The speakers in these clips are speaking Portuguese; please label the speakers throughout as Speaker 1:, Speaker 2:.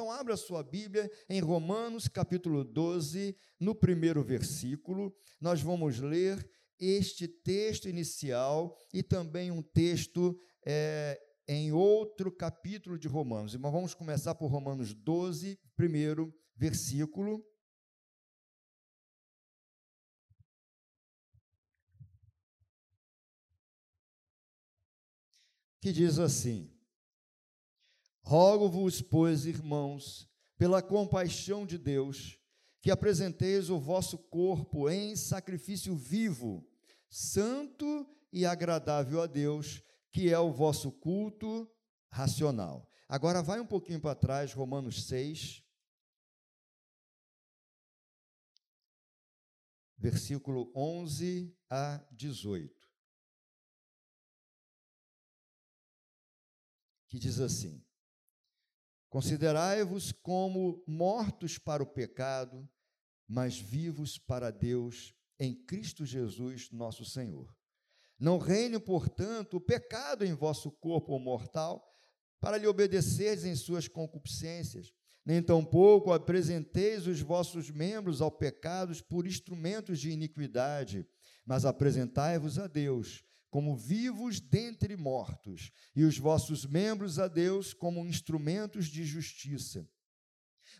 Speaker 1: Então, abra sua Bíblia em Romanos, capítulo 12, no primeiro versículo. Nós vamos ler este texto inicial e também um texto é, em outro capítulo de Romanos. Mas vamos começar por Romanos 12, primeiro versículo. Que diz assim: Rogo-vos, pois, irmãos, pela compaixão de Deus, que apresenteis o vosso corpo em sacrifício vivo, santo e agradável a Deus, que é o vosso culto racional. Agora vai um pouquinho para trás, Romanos 6, versículo 11 a 18. Que diz assim: Considerai-vos como mortos para o pecado, mas vivos para Deus em Cristo Jesus, nosso Senhor. Não reine, portanto, o pecado em vosso corpo mortal, para lhe obedecerdes em suas concupiscências, nem tampouco apresenteis os vossos membros ao pecado por instrumentos de iniquidade, mas apresentai-vos a Deus como vivos dentre mortos, e os vossos membros a Deus como instrumentos de justiça.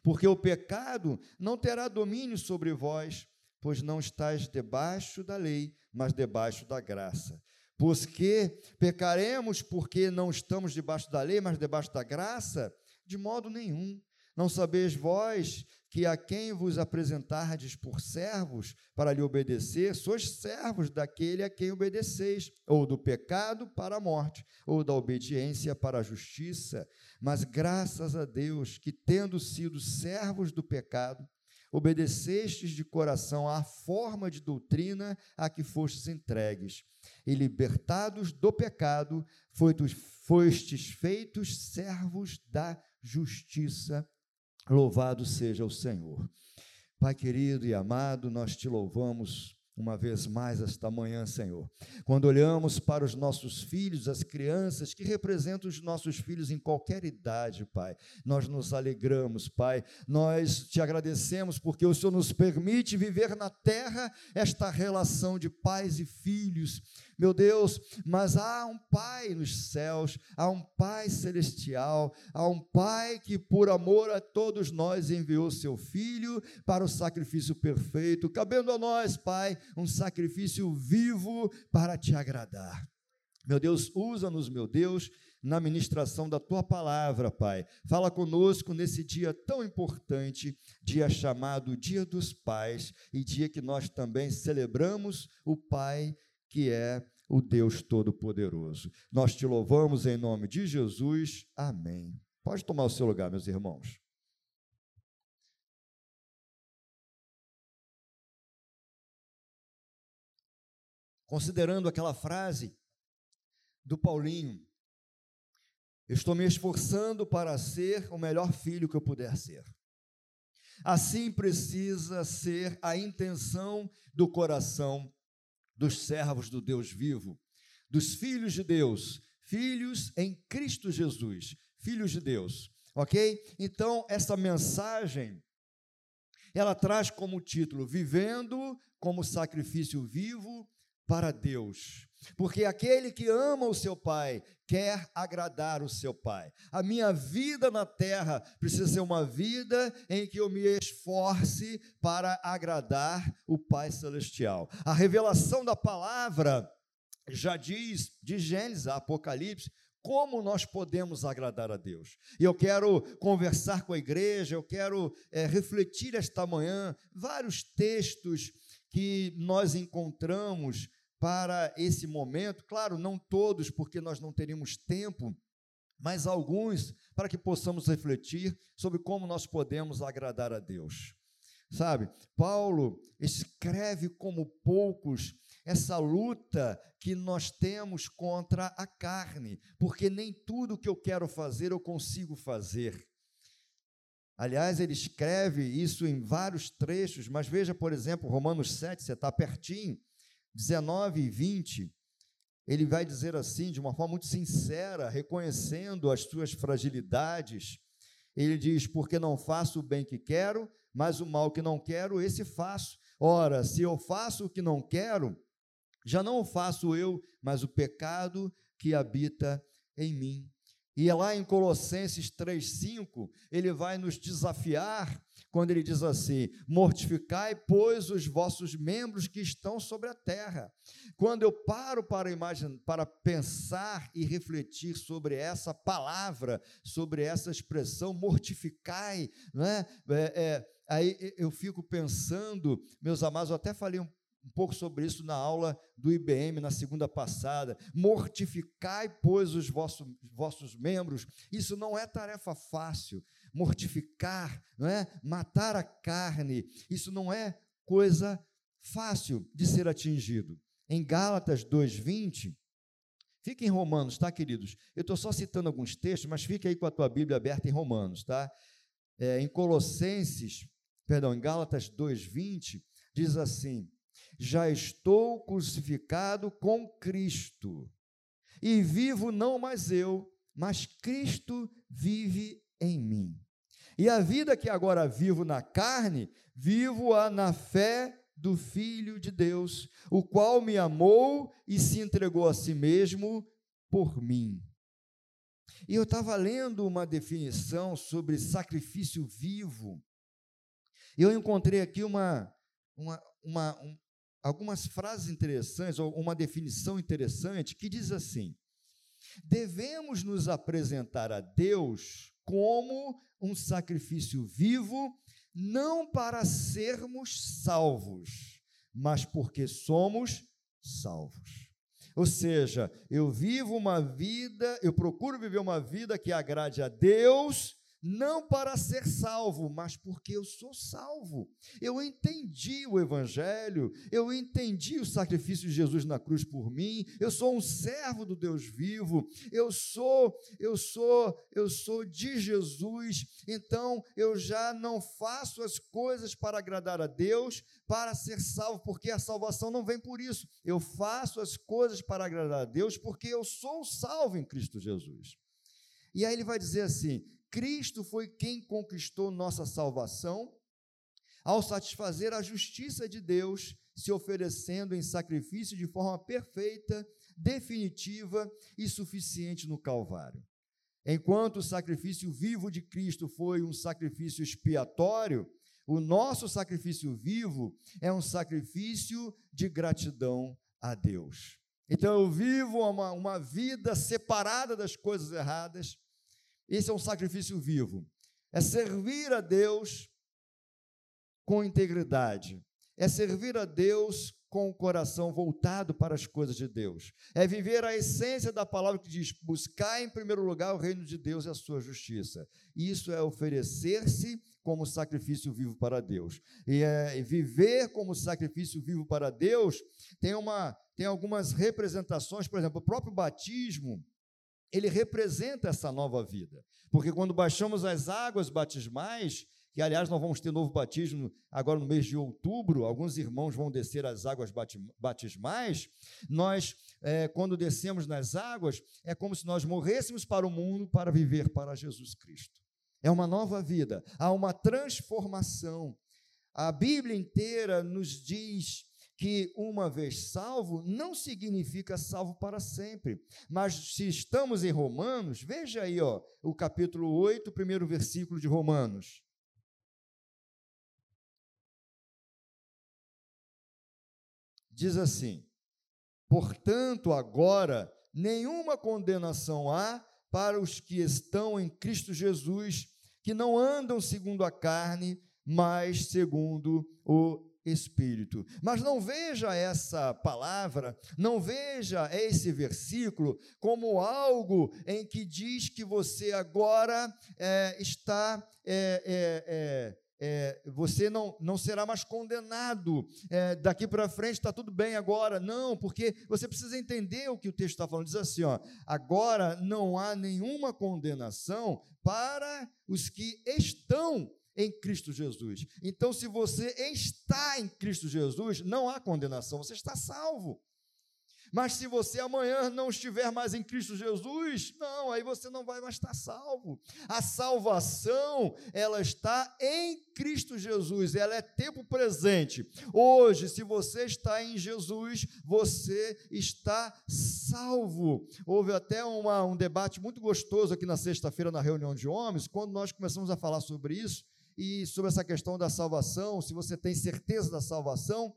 Speaker 1: Porque o pecado não terá domínio sobre vós, pois não estáis debaixo da lei, mas debaixo da graça. Pois que pecaremos porque não estamos debaixo da lei, mas debaixo da graça? De modo nenhum. Não sabeis vós que a quem vos apresentardes por servos para lhe obedecer, sois servos daquele a quem obedeceis, ou do pecado para a morte, ou da obediência para a justiça. Mas graças a Deus que, tendo sido servos do pecado, obedecestes de coração à forma de doutrina a que fostes entregues, e libertados do pecado, fostes feitos servos da justiça Louvado seja o Senhor. Pai querido e amado, nós te louvamos uma vez mais esta manhã, Senhor. Quando olhamos para os nossos filhos, as crianças que representam os nossos filhos em qualquer idade, Pai, nós nos alegramos, Pai. Nós te agradecemos porque o Senhor nos permite viver na terra esta relação de pais e filhos meu Deus, mas há um Pai nos céus, há um Pai celestial, há um Pai que, por amor a todos nós, enviou seu Filho para o sacrifício perfeito, cabendo a nós, Pai, um sacrifício vivo para te agradar. Meu Deus, usa-nos, meu Deus, na ministração da tua palavra, Pai. Fala conosco nesse dia tão importante, dia chamado Dia dos Pais, e dia que nós também celebramos o Pai que é o Deus Todo-Poderoso. Nós te louvamos em nome de Jesus. Amém. Pode tomar o seu lugar, meus irmãos. Considerando aquela frase do Paulinho, eu estou me esforçando para ser o melhor filho que eu puder ser. Assim precisa ser a intenção do coração dos servos do Deus vivo, dos filhos de Deus, filhos em Cristo Jesus, filhos de Deus, ok? Então, essa mensagem, ela traz como título: Vivendo como sacrifício vivo para Deus. Porque aquele que ama o seu pai quer agradar o seu pai. A minha vida na terra precisa ser uma vida em que eu me esforce para agradar o Pai celestial. A revelação da palavra já diz de Gênesis a Apocalipse como nós podemos agradar a Deus. E eu quero conversar com a igreja, eu quero é, refletir esta manhã vários textos que nós encontramos para esse momento. Claro, não todos, porque nós não teríamos tempo, mas alguns para que possamos refletir sobre como nós podemos agradar a Deus. Sabe, Paulo escreve como poucos essa luta que nós temos contra a carne, porque nem tudo que eu quero fazer eu consigo fazer. Aliás, ele escreve isso em vários trechos, mas veja, por exemplo, Romanos 7, você está pertinho. 19 e 20, ele vai dizer assim, de uma forma muito sincera, reconhecendo as suas fragilidades, Ele diz: Porque não faço o bem que quero, mas o mal que não quero, esse faço. Ora, se eu faço o que não quero, já não o faço eu, mas o pecado que habita em mim. E é lá em Colossenses 3,5, ele vai nos desafiar quando ele diz assim: Mortificai, pois, os vossos membros que estão sobre a terra. Quando eu paro para imaginar, para pensar e refletir sobre essa palavra, sobre essa expressão, mortificai, né? É, é, aí eu fico pensando, meus amados, eu até falei um um pouco sobre isso na aula do IBM na segunda passada. Mortificai, pois, os vossos, vossos membros. Isso não é tarefa fácil. Mortificar, não é? Matar a carne. Isso não é coisa fácil de ser atingido. Em Gálatas 2:20, fica em Romanos, tá, queridos? Eu estou só citando alguns textos, mas fica aí com a tua Bíblia aberta em Romanos, tá? É, em Colossenses, perdão, em Gálatas 2:20 diz assim: já estou crucificado com Cristo. E vivo não mais eu, mas Cristo vive em. E a vida que agora vivo na carne, vivo-a na fé do Filho de Deus, o qual me amou e se entregou a si mesmo por mim. E eu estava lendo uma definição sobre sacrifício vivo. Eu encontrei aqui uma, uma, uma, algumas frases interessantes, ou uma definição interessante, que diz assim: devemos nos apresentar a Deus como um sacrifício vivo, não para sermos salvos, mas porque somos salvos. Ou seja, eu vivo uma vida, eu procuro viver uma vida que agrade a Deus não para ser salvo, mas porque eu sou salvo. Eu entendi o Evangelho, eu entendi o sacrifício de Jesus na cruz por mim, eu sou um servo do Deus vivo, eu sou, eu sou, eu sou de Jesus, então eu já não faço as coisas para agradar a Deus, para ser salvo, porque a salvação não vem por isso. Eu faço as coisas para agradar a Deus, porque eu sou salvo em Cristo Jesus. E aí ele vai dizer assim: Cristo foi quem conquistou nossa salvação ao satisfazer a justiça de Deus, se oferecendo em sacrifício de forma perfeita, definitiva e suficiente no Calvário. Enquanto o sacrifício vivo de Cristo foi um sacrifício expiatório, o nosso sacrifício vivo é um sacrifício de gratidão a Deus. Então eu vivo uma, uma vida separada das coisas erradas, esse é um sacrifício vivo. É servir a Deus com integridade. É servir a Deus com o coração voltado para as coisas de Deus. É viver a essência da palavra que diz: buscar em primeiro lugar o reino de Deus e a sua justiça. Isso é oferecer-se como sacrifício vivo para Deus. E é, viver como sacrifício vivo para Deus tem, uma, tem algumas representações, por exemplo, o próprio batismo ele representa essa nova vida. Porque quando baixamos as águas batismais, que aliás nós vamos ter novo batismo agora no mês de outubro, alguns irmãos vão descer as águas batismais, nós, é, quando descemos nas águas, é como se nós morrêssemos para o mundo para viver para Jesus Cristo. É uma nova vida, há uma transformação. A Bíblia inteira nos diz que uma vez salvo não significa salvo para sempre. Mas se estamos em Romanos, veja aí, ó, o capítulo 8, primeiro versículo de Romanos. Diz assim: Portanto, agora nenhuma condenação há para os que estão em Cristo Jesus, que não andam segundo a carne, mas segundo o espírito. Mas não veja essa palavra, não veja esse versículo como algo em que diz que você agora é, está. É, é, é, é você não, não será mais condenado, é, daqui para frente está tudo bem agora. Não, porque você precisa entender o que o texto está falando. Diz assim: ó, agora não há nenhuma condenação para os que estão em Cristo Jesus. Então, se você está em Cristo Jesus, não há condenação, você está salvo. Mas se você amanhã não estiver mais em Cristo Jesus, não, aí você não vai mais estar salvo. A salvação, ela está em Cristo Jesus, ela é tempo presente. Hoje, se você está em Jesus, você está salvo. Houve até uma, um debate muito gostoso aqui na sexta-feira na reunião de homens, quando nós começamos a falar sobre isso e sobre essa questão da salvação, se você tem certeza da salvação.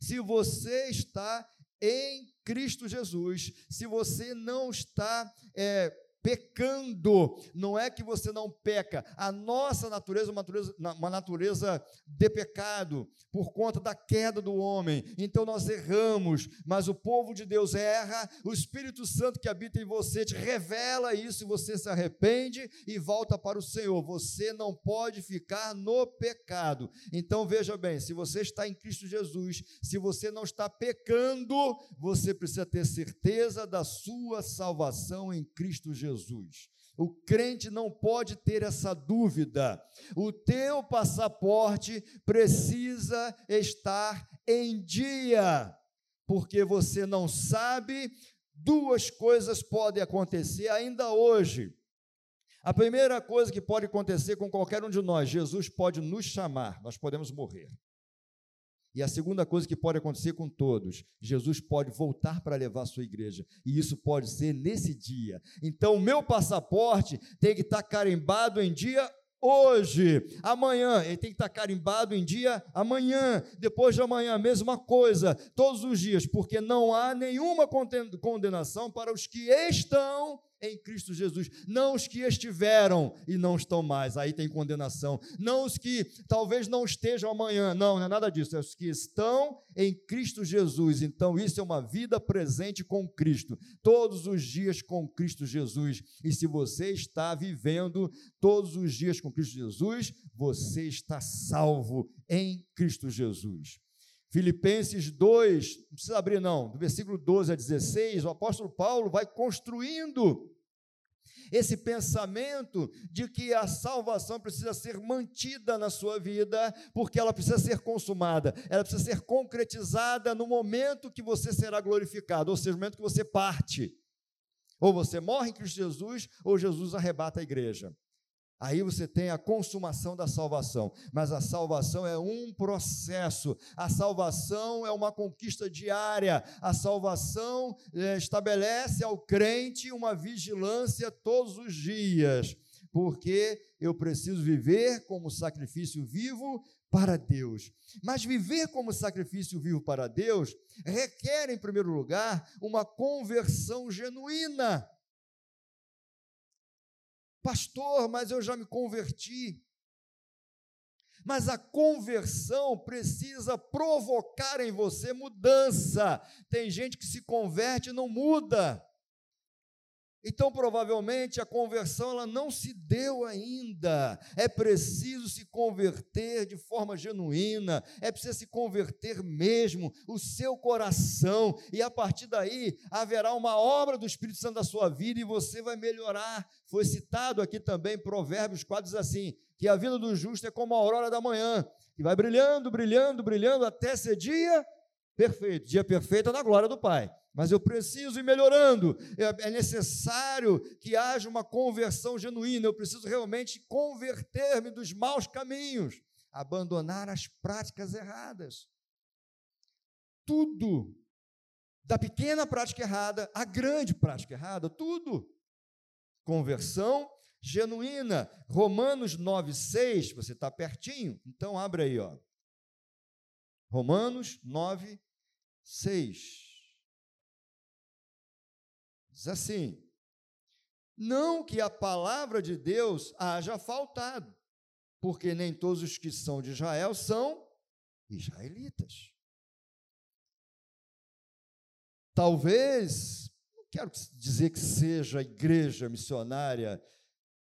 Speaker 1: Se você está em Cristo Jesus, se você não está é, pecando. Não é que você não peca. A nossa natureza é uma natureza, uma natureza de pecado, por conta da queda do homem. Então nós erramos, mas o povo de Deus erra. O Espírito Santo que habita em você te revela isso e você se arrepende e volta para o Senhor. Você não pode ficar no pecado. Então veja bem: se você está em Cristo Jesus, se você não está pecando, você precisa ter certeza da sua salvação em Cristo Jesus. Jesus. O crente não pode ter essa dúvida. O teu passaporte precisa estar em dia, porque você não sabe, duas coisas podem acontecer ainda hoje. A primeira coisa que pode acontecer com qualquer um de nós, Jesus pode nos chamar, nós podemos morrer. E a segunda coisa que pode acontecer com todos, Jesus pode voltar para levar a sua igreja, e isso pode ser nesse dia. Então, o meu passaporte tem que estar carimbado em dia hoje, amanhã, ele tem que estar carimbado em dia amanhã, depois de amanhã, mesma coisa, todos os dias, porque não há nenhuma condenação para os que estão em Cristo Jesus, não os que estiveram e não estão mais, aí tem condenação, não os que talvez não estejam amanhã, não, não é nada disso, é os que estão em Cristo Jesus, então isso é uma vida presente com Cristo, todos os dias com Cristo Jesus, e se você está vivendo todos os dias com Cristo Jesus, você está salvo em Cristo Jesus. Filipenses 2, não precisa abrir não, do versículo 12 a 16, o apóstolo Paulo vai construindo esse pensamento de que a salvação precisa ser mantida na sua vida, porque ela precisa ser consumada, ela precisa ser concretizada no momento que você será glorificado, ou seja, no momento que você parte. Ou você morre em Cristo Jesus, ou Jesus arrebata a igreja. Aí você tem a consumação da salvação, mas a salvação é um processo, a salvação é uma conquista diária, a salvação é, estabelece ao crente uma vigilância todos os dias, porque eu preciso viver como sacrifício vivo para Deus. Mas viver como sacrifício vivo para Deus requer, em primeiro lugar, uma conversão genuína. Pastor, mas eu já me converti. Mas a conversão precisa provocar em você mudança. Tem gente que se converte e não muda. Então, provavelmente, a conversão ela não se deu ainda. É preciso se converter de forma genuína, é preciso se converter mesmo, o seu coração, e a partir daí haverá uma obra do Espírito Santo na sua vida e você vai melhorar. Foi citado aqui também Provérbios 4 diz assim: que a vida do justo é como a aurora da manhã, que vai brilhando, brilhando, brilhando até ser dia perfeito. Dia perfeito é na glória do Pai mas eu preciso ir melhorando. É, é necessário que haja uma conversão genuína. Eu preciso realmente converter-me dos maus caminhos, abandonar as práticas erradas. Tudo, da pequena prática errada à grande prática errada, tudo. Conversão genuína. Romanos 9, 6, você está pertinho? Então abre aí, ó. Romanos 9, 6. Diz assim: não que a palavra de Deus haja faltado, porque nem todos os que são de Israel são israelitas. Talvez, não quero dizer que seja a igreja missionária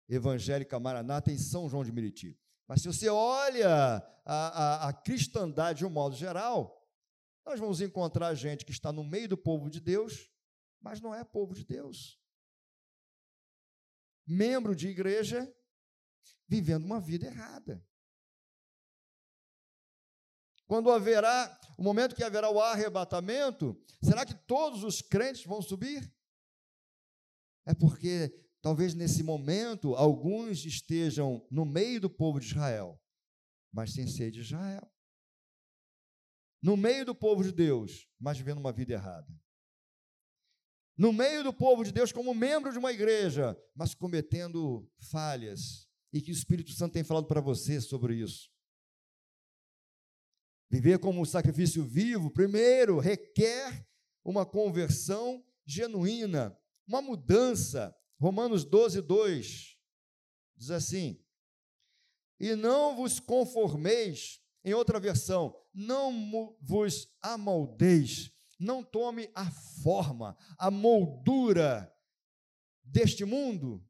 Speaker 1: evangélica Maranata em São João de Meriti, mas se você olha a, a, a cristandade de um modo geral, nós vamos encontrar gente que está no meio do povo de Deus, mas não é povo de Deus. Membro de igreja vivendo uma vida errada. quando haverá, o momento que haverá o arrebatamento, será que todos os crentes vão subir? É porque talvez nesse momento alguns estejam no meio do povo de Israel, mas sem ser de Israel. No meio do povo de Deus, mas vivendo uma vida errada. No meio do povo de Deus, como membro de uma igreja, mas cometendo falhas. E que o Espírito Santo tem falado para você sobre isso. Viver como um sacrifício vivo, primeiro, requer uma conversão genuína, uma mudança. Romanos 12, 2 diz assim: E não vos conformeis, em outra versão, não vos amoldeis, não tome a forma, a moldura deste mundo,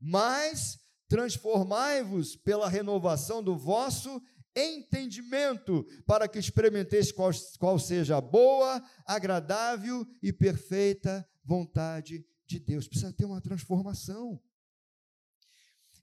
Speaker 1: mas transformai-vos pela renovação do vosso entendimento, para que experimenteis qual, qual seja a boa, agradável e perfeita vontade de Deus. Precisa ter uma transformação.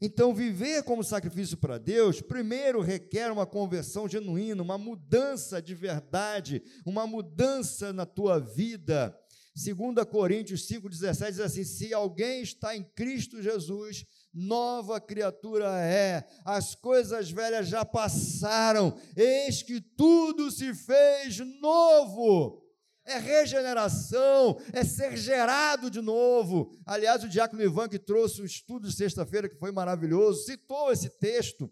Speaker 1: Então, viver como sacrifício para Deus, primeiro requer uma conversão genuína, uma mudança de verdade, uma mudança na tua vida. 2 Coríntios 5,17 diz assim: Se alguém está em Cristo Jesus, nova criatura é, as coisas velhas já passaram, eis que tudo se fez novo é regeneração, é ser gerado de novo. Aliás, o diácono Ivan, que trouxe o estudo de sexta-feira, que foi maravilhoso, citou esse texto.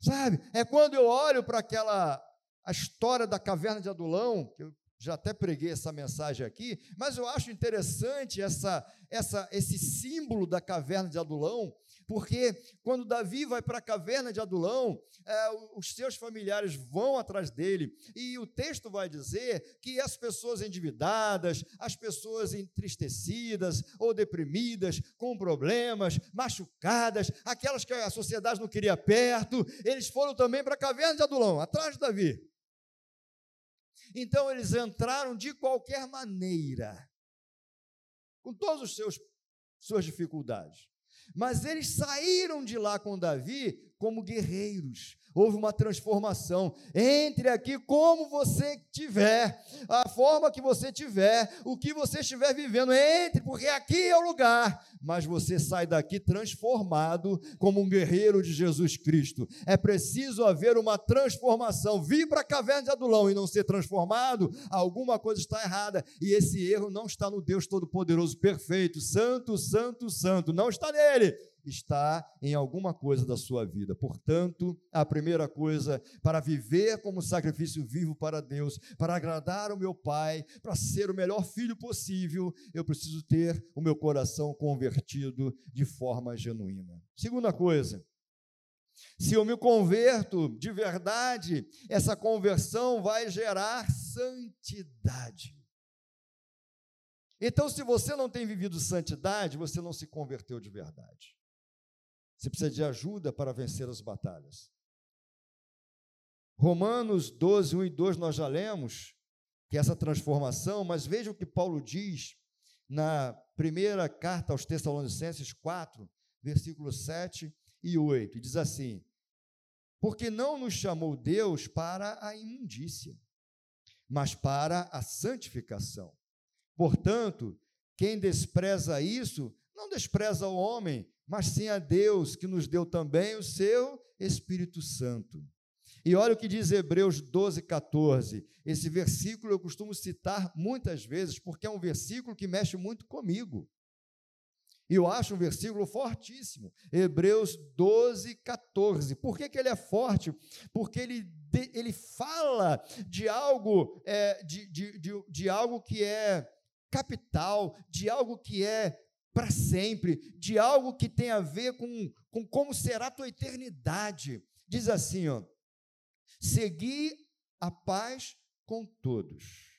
Speaker 1: Sabe? É quando eu olho para aquela a história da caverna de Adulão, que eu já até preguei essa mensagem aqui, mas eu acho interessante essa, essa, esse símbolo da caverna de Adulão, porque quando Davi vai para a caverna de Adulão, é, os seus familiares vão atrás dele, e o texto vai dizer que as pessoas endividadas, as pessoas entristecidas ou deprimidas, com problemas, machucadas, aquelas que a sociedade não queria perto, eles foram também para a caverna de Adulão, atrás de Davi. Então eles entraram de qualquer maneira, com os seus suas dificuldades. Mas eles saíram de lá com Davi como guerreiros. Houve uma transformação. Entre aqui como você tiver, a forma que você tiver, o que você estiver vivendo. Entre, porque aqui é o lugar. Mas você sai daqui transformado como um guerreiro de Jesus Cristo. É preciso haver uma transformação. Vir para a caverna de Adulão e não ser transformado, alguma coisa está errada. E esse erro não está no Deus Todo-Poderoso, perfeito, santo, santo, santo. Não está nele está em alguma coisa da sua vida. Portanto, a primeira coisa, para viver como sacrifício vivo para Deus, para agradar o meu Pai, para ser o melhor filho possível, eu preciso ter o meu coração convertido de forma genuína. Segunda coisa, se eu me converto de verdade, essa conversão vai gerar santidade. Então, se você não tem vivido santidade, você não se converteu de verdade. Você precisa de ajuda para vencer as batalhas. Romanos 12, 1 e 2 nós já lemos que essa transformação, mas veja o que Paulo diz na primeira carta aos Tessalonicenses 4, versículos 7 e 8. Diz assim: Porque não nos chamou Deus para a imundícia, mas para a santificação. Portanto, quem despreza isso, não despreza o homem, mas sim a Deus que nos deu também o seu Espírito Santo. E olha o que diz Hebreus 12, 14. Esse versículo eu costumo citar muitas vezes, porque é um versículo que mexe muito comigo. E eu acho um versículo fortíssimo. Hebreus 12, 14. Por que, que ele é forte? Porque ele, ele fala de algo, é, de, de, de, de algo que é capital, de algo que é para sempre, de algo que tem a ver com, com como será a tua eternidade. Diz assim, ó: Segui a paz com todos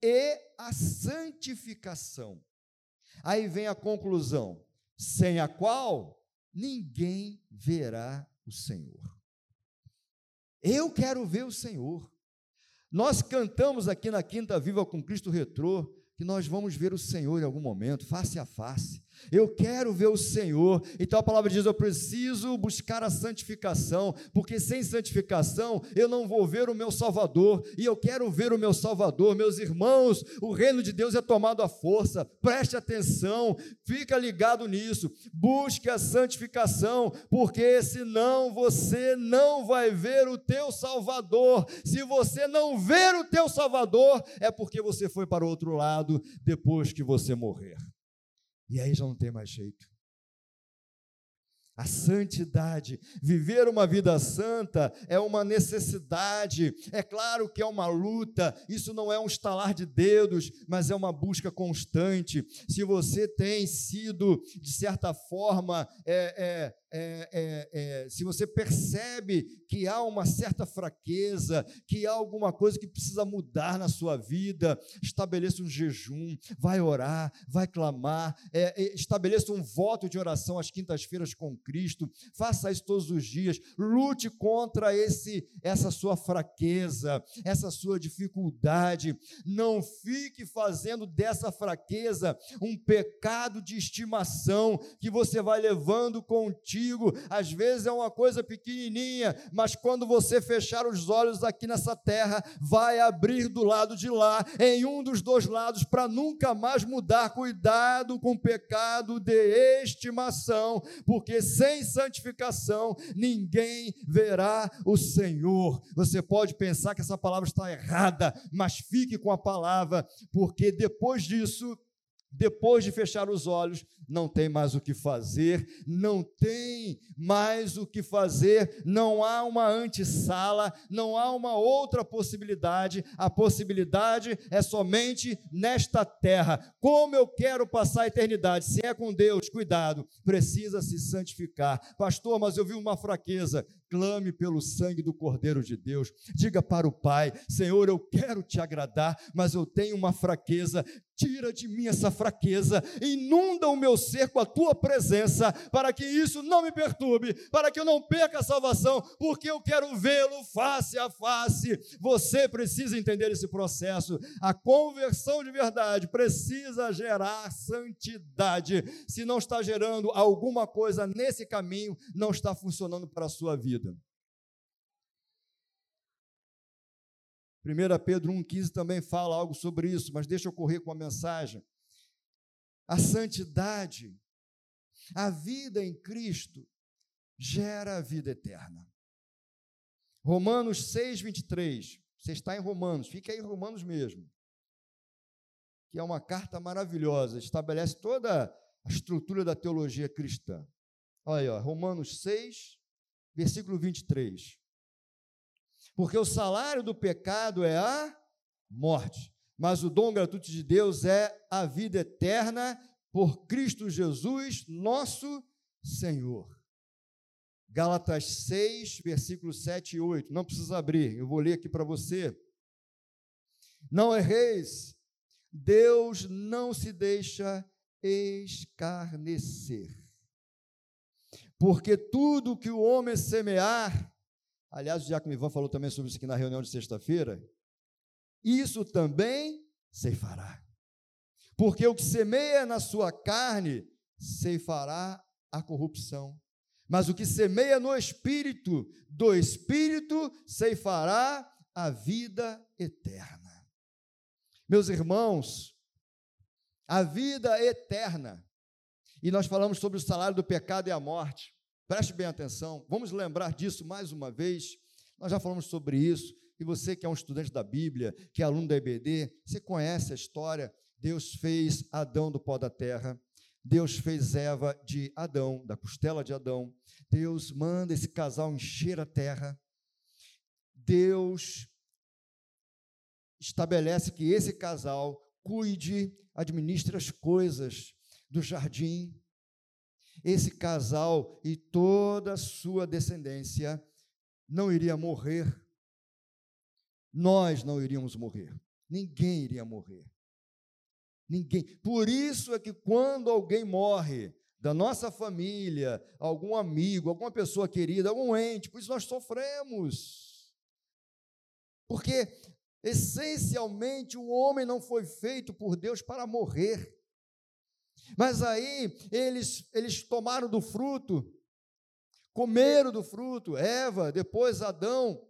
Speaker 1: e a santificação. Aí vem a conclusão, sem a qual ninguém verá o Senhor. Eu quero ver o Senhor. Nós cantamos aqui na Quinta Viva com Cristo Retrô, que nós vamos ver o Senhor em algum momento, face a face. Eu quero ver o Senhor. Então a palavra diz: eu preciso buscar a santificação, porque sem santificação eu não vou ver o meu Salvador. E eu quero ver o meu Salvador. Meus irmãos, o reino de Deus é tomado à força. Preste atenção, fica ligado nisso. Busque a santificação, porque senão você não vai ver o teu Salvador. Se você não ver o teu Salvador, é porque você foi para o outro lado depois que você morrer. E aí já não tem mais jeito. A santidade, viver uma vida santa é uma necessidade. É claro que é uma luta, isso não é um estalar de dedos, mas é uma busca constante. Se você tem sido, de certa forma, é, é, é, é, é, se você percebe que há uma certa fraqueza, que há alguma coisa que precisa mudar na sua vida, estabeleça um jejum, vai orar, vai clamar, é, é, estabeleça um voto de oração às quintas-feiras com Cristo, faça isso todos os dias, lute contra esse essa sua fraqueza, essa sua dificuldade, não fique fazendo dessa fraqueza um pecado de estimação que você vai levando contigo contigo. Às vezes é uma coisa pequenininha, mas quando você fechar os olhos aqui nessa terra, vai abrir do lado de lá, em um dos dois lados, para nunca mais mudar. Cuidado com o pecado de estimação, porque sem santificação ninguém verá o Senhor. Você pode pensar que essa palavra está errada, mas fique com a palavra, porque depois disso depois de fechar os olhos, não tem mais o que fazer, não tem mais o que fazer, não há uma antessala, não há uma outra possibilidade, a possibilidade é somente nesta terra. Como eu quero passar a eternidade? Se é com Deus, cuidado, precisa se santificar. Pastor, mas eu vi uma fraqueza. Clame pelo sangue do Cordeiro de Deus. Diga para o Pai: Senhor, eu quero te agradar, mas eu tenho uma fraqueza. Tira de mim essa fraqueza, inunda o meu ser com a tua presença, para que isso não me perturbe, para que eu não perca a salvação, porque eu quero vê-lo face a face. Você precisa entender esse processo. A conversão de verdade precisa gerar santidade. Se não está gerando alguma coisa nesse caminho, não está funcionando para a sua vida. 1 Pedro 1,15 também fala algo sobre isso, mas deixa eu correr com a mensagem. A santidade, a vida em Cristo, gera a vida eterna. Romanos 6, 23. Você está em Romanos, fica aí em Romanos mesmo. Que é uma carta maravilhosa, estabelece toda a estrutura da teologia cristã. Olha aí, ó, Romanos 6, versículo 23. Porque o salário do pecado é a morte, mas o dom gratuito de Deus é a vida eterna por Cristo Jesus, nosso Senhor. Gálatas 6, versículos 7 e 8. Não precisa abrir, eu vou ler aqui para você. Não erreis, Deus não se deixa escarnecer. Porque tudo que o homem semear, Aliás, o Diácono Ivan falou também sobre isso aqui na reunião de sexta-feira. Isso também ceifará. Porque o que semeia na sua carne, ceifará a corrupção. Mas o que semeia no espírito, do espírito ceifará a vida eterna. Meus irmãos, a vida eterna. E nós falamos sobre o salário do pecado e a morte. Preste bem atenção, vamos lembrar disso mais uma vez. Nós já falamos sobre isso. E você que é um estudante da Bíblia, que é aluno da EBD, você conhece a história. Deus fez Adão do pó da terra. Deus fez Eva de Adão, da costela de Adão. Deus manda esse casal encher a terra. Deus estabelece que esse casal cuide, administre as coisas do jardim esse casal e toda a sua descendência não iria morrer. Nós não iríamos morrer. Ninguém iria morrer. Ninguém. Por isso é que quando alguém morre da nossa família, algum amigo, alguma pessoa querida, algum ente, por isso nós sofremos. Porque essencialmente o homem não foi feito por Deus para morrer. Mas aí eles, eles tomaram do fruto, comeram do fruto, Eva, depois Adão,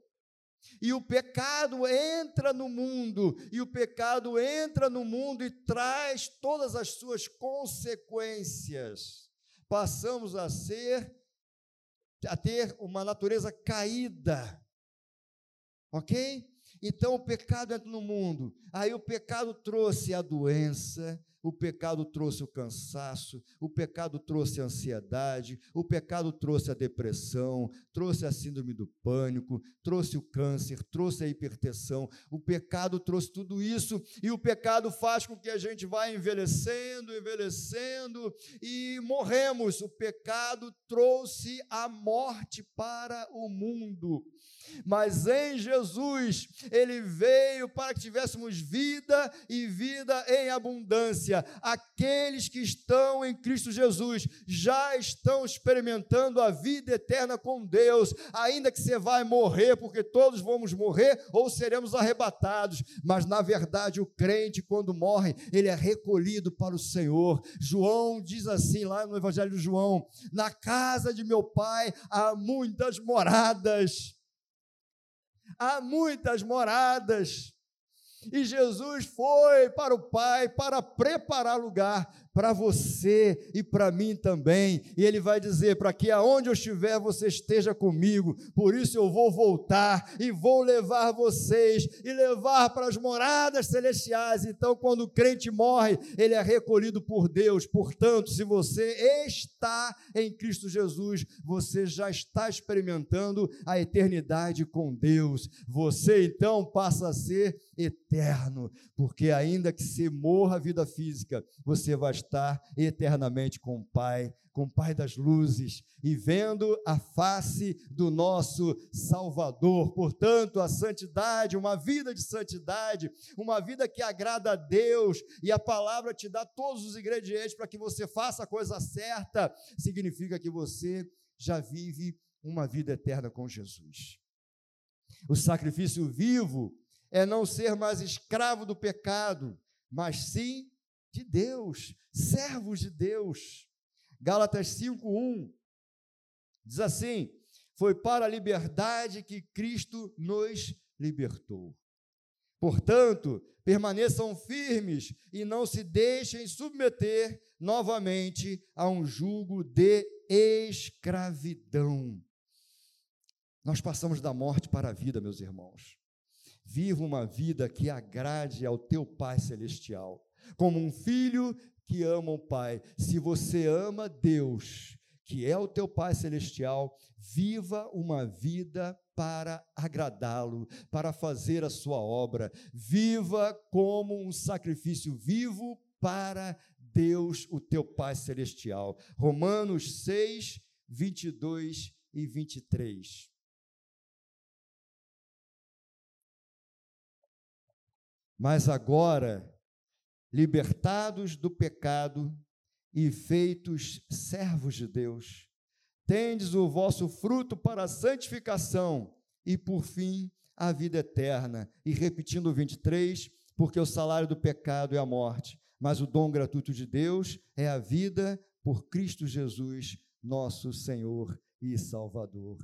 Speaker 1: e o pecado entra no mundo, e o pecado entra no mundo e traz todas as suas consequências. Passamos a ser a ter uma natureza caída. OK? Então o pecado entra no mundo. Aí o pecado trouxe a doença, o pecado trouxe o cansaço, o pecado trouxe a ansiedade, o pecado trouxe a depressão, trouxe a síndrome do pânico, trouxe o câncer, trouxe a hipertensão. O pecado trouxe tudo isso e o pecado faz com que a gente vá envelhecendo, envelhecendo e morremos. O pecado trouxe a morte para o mundo. Mas em Jesus, ele veio para que tivéssemos vida e vida em abundância. Aqueles que estão em Cristo Jesus já estão experimentando a vida eterna com Deus, ainda que você vai morrer, porque todos vamos morrer ou seremos arrebatados. Mas na verdade, o crente, quando morre, ele é recolhido para o Senhor. João diz assim lá no Evangelho de João: Na casa de meu pai há muitas moradas há muitas moradas. E Jesus foi para o Pai para preparar lugar para você e para mim também. E ele vai dizer: para que aonde eu estiver, você esteja comigo. Por isso eu vou voltar e vou levar vocês e levar para as moradas celestiais. Então, quando o crente morre, ele é recolhido por Deus. Portanto, se você está em Cristo Jesus, você já está experimentando a eternidade com Deus. Você então passa a ser eterno, porque ainda que se morra a vida física, você vai estar eternamente com o Pai, com o Pai das luzes e vendo a face do nosso Salvador. Portanto, a santidade, uma vida de santidade, uma vida que agrada a Deus e a palavra te dá todos os ingredientes para que você faça a coisa certa, significa que você já vive uma vida eterna com Jesus. O sacrifício vivo é não ser mais escravo do pecado, mas sim de Deus, servos de Deus. Gálatas 5:1 diz assim: Foi para a liberdade que Cristo nos libertou. Portanto, permaneçam firmes e não se deixem submeter novamente a um jugo de escravidão. Nós passamos da morte para a vida, meus irmãos. Viva uma vida que agrade ao teu Pai Celestial, como um filho que ama o Pai. Se você ama Deus, que é o teu Pai Celestial, viva uma vida para agradá-lo, para fazer a sua obra. Viva como um sacrifício vivo para Deus, o teu Pai Celestial. Romanos 6, 22 e 23. Mas agora, libertados do pecado e feitos servos de Deus, tendes o vosso fruto para a santificação e, por fim, a vida eterna. E repetindo o 23, porque o salário do pecado é a morte, mas o dom gratuito de Deus é a vida por Cristo Jesus, nosso Senhor e Salvador.